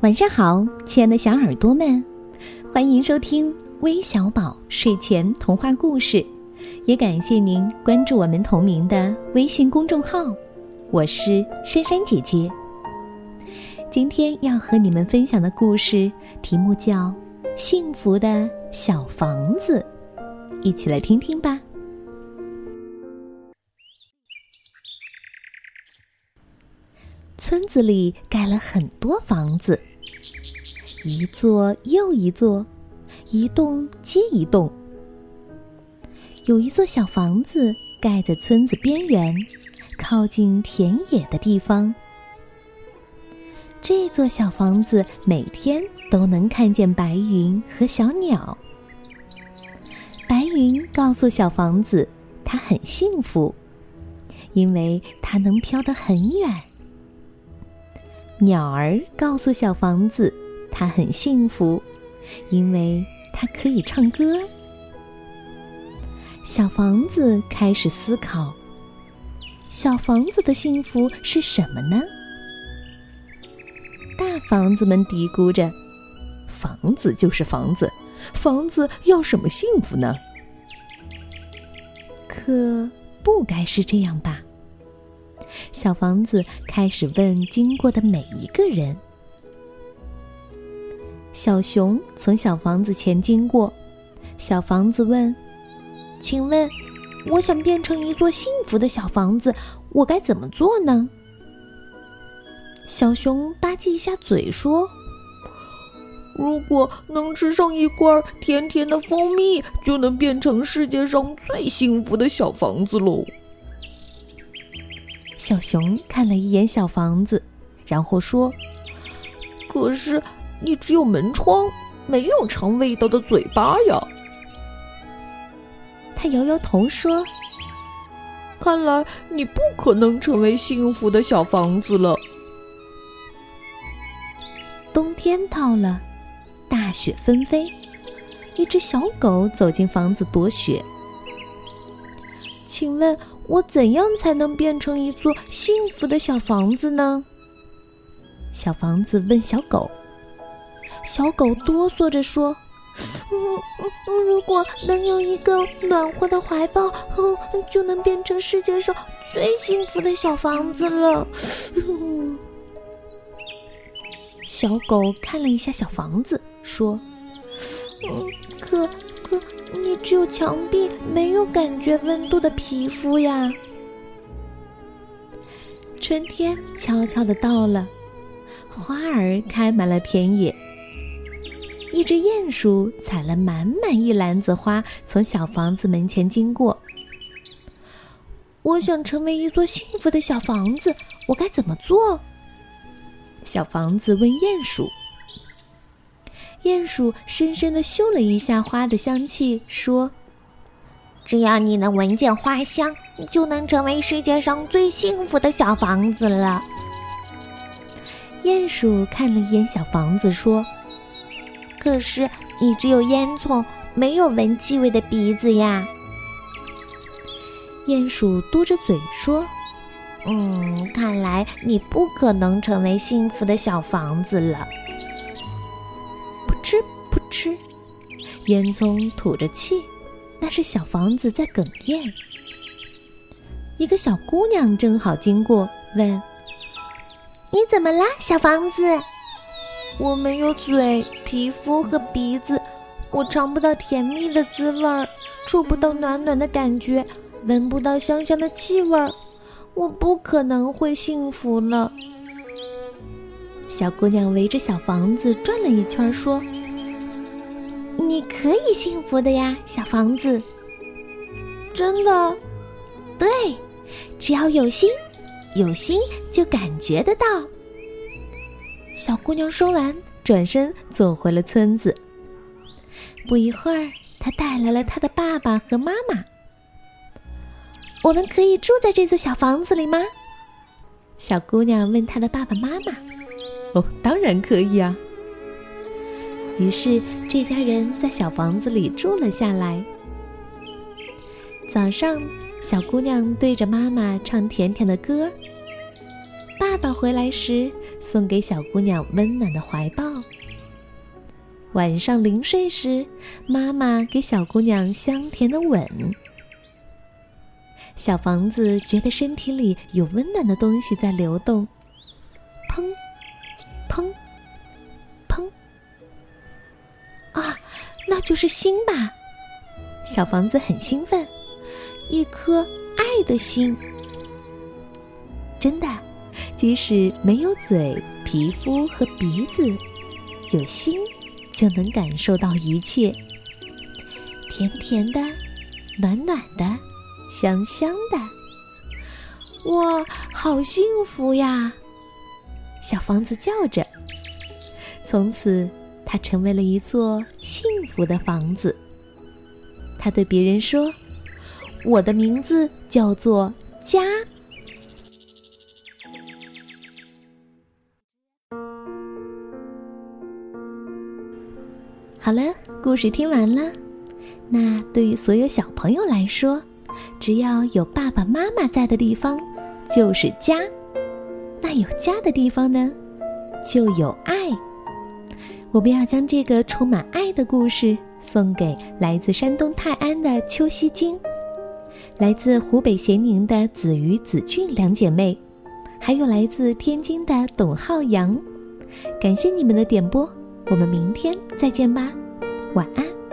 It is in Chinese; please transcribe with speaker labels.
Speaker 1: 晚上好，亲爱的小耳朵们，欢迎收听微小宝睡前童话故事，也感谢您关注我们同名的微信公众号。我是珊珊姐姐。今天要和你们分享的故事题目叫《幸福的小房子》，一起来听听吧。村子里盖了很多房子，一座又一座，一栋接一栋。有一座小房子盖在村子边缘，靠近田野的地方。这座小房子每天都能看见白云和小鸟。白云告诉小房子，它很幸福，因为它能飘得很远。鸟儿告诉小房子，它很幸福，因为它可以唱歌。小房子开始思考：小房子的幸福是什么呢？大房子们嘀咕着：“房子就是房子，房子要什么幸福呢？”可不该是这样吧？小房子开始问经过的每一个人。小熊从小房子前经过，小房子问：“请问，我想变成一座幸福的小房子，我该怎么做呢？”小熊吧唧一下嘴说：“
Speaker 2: 如果能吃上一罐甜甜的蜂蜜，就能变成世界上最幸福的小房子喽。”
Speaker 1: 小熊看了一眼小房子，然后说：“
Speaker 2: 可是你只有门窗，没有尝味道的嘴巴呀。”
Speaker 1: 他摇摇头说：“
Speaker 2: 看来你不可能成为幸福的小房子了。”
Speaker 1: 冬天到了，大雪纷飞，一只小狗走进房子躲雪。请问？我怎样才能变成一座幸福的小房子呢？小房子问小狗。小狗哆嗦着说：“嗯，如果能有一个暖和的怀抱，嗯，就能变成世界上最幸福的小房子了。”小狗看了一下小房子，说：“嗯，可。”你只有墙壁，没有感觉温度的皮肤呀。春天悄悄的到了，花儿开满了田野。一只鼹鼠采了满满一篮子花，从小房子门前经过。我想成为一座幸福的小房子，我该怎么做？小房子问鼹鼠。鼹鼠深深的嗅了一下花的香气，说：“
Speaker 3: 只要你能闻见花香，你就能成为世界上最幸福的小房子了。”
Speaker 1: 鼹鼠看了一眼小房子，说：“
Speaker 3: 可是你只有烟囱，没有闻气味的鼻子呀。”
Speaker 1: 鼹鼠嘟着嘴说：“
Speaker 3: 嗯，看来你不可能成为幸福的小房子了。”
Speaker 1: 吃不吃？烟囱吐着气，那是小房子在哽咽。一个小姑娘正好经过，问：“
Speaker 3: 你怎么啦，小房子？”“
Speaker 2: 我没有嘴、皮肤和鼻子，我尝不到甜蜜的滋味儿，触不到暖暖的感觉，闻不到香香的气味儿，我不可能会幸福了。”
Speaker 1: 小姑娘围着小房子转了一圈，说：“
Speaker 3: 你可以幸福的呀，小房子。
Speaker 2: 真的？
Speaker 3: 对，只要有心，有心就感觉得到。”
Speaker 1: 小姑娘说完，转身走回了村子。不一会儿，她带来了她的爸爸和妈妈。
Speaker 3: 我们可以住在这座小房子里吗？
Speaker 1: 小姑娘问她的爸爸妈妈。哦，当然可以啊。于是这家人在小房子里住了下来。早上，小姑娘对着妈妈唱甜甜的歌。爸爸回来时，送给小姑娘温暖的怀抱。晚上临睡时，妈妈给小姑娘香甜的吻。小房子觉得身体里有温暖的东西在流动，
Speaker 2: 那就是心吧？小房子很兴奋，一颗爱的心。
Speaker 1: 真的，即使没有嘴、皮肤和鼻子，有心就能感受到一切。甜甜的，暖暖的。香香的，
Speaker 2: 哇，好幸福呀！
Speaker 1: 小房子叫着。从此，它成为了一座幸福的房子。他对别人说：“我的名字叫做家。”好了，故事听完了。那对于所有小朋友来说，只要有爸爸妈妈在的地方，就是家。那有家的地方呢，就有爱。我们要将这个充满爱的故事送给来自山东泰安的邱西京，来自湖北咸宁的子瑜、子俊两姐妹，还有来自天津的董浩洋。感谢你们的点播，我们明天再见吧，晚安。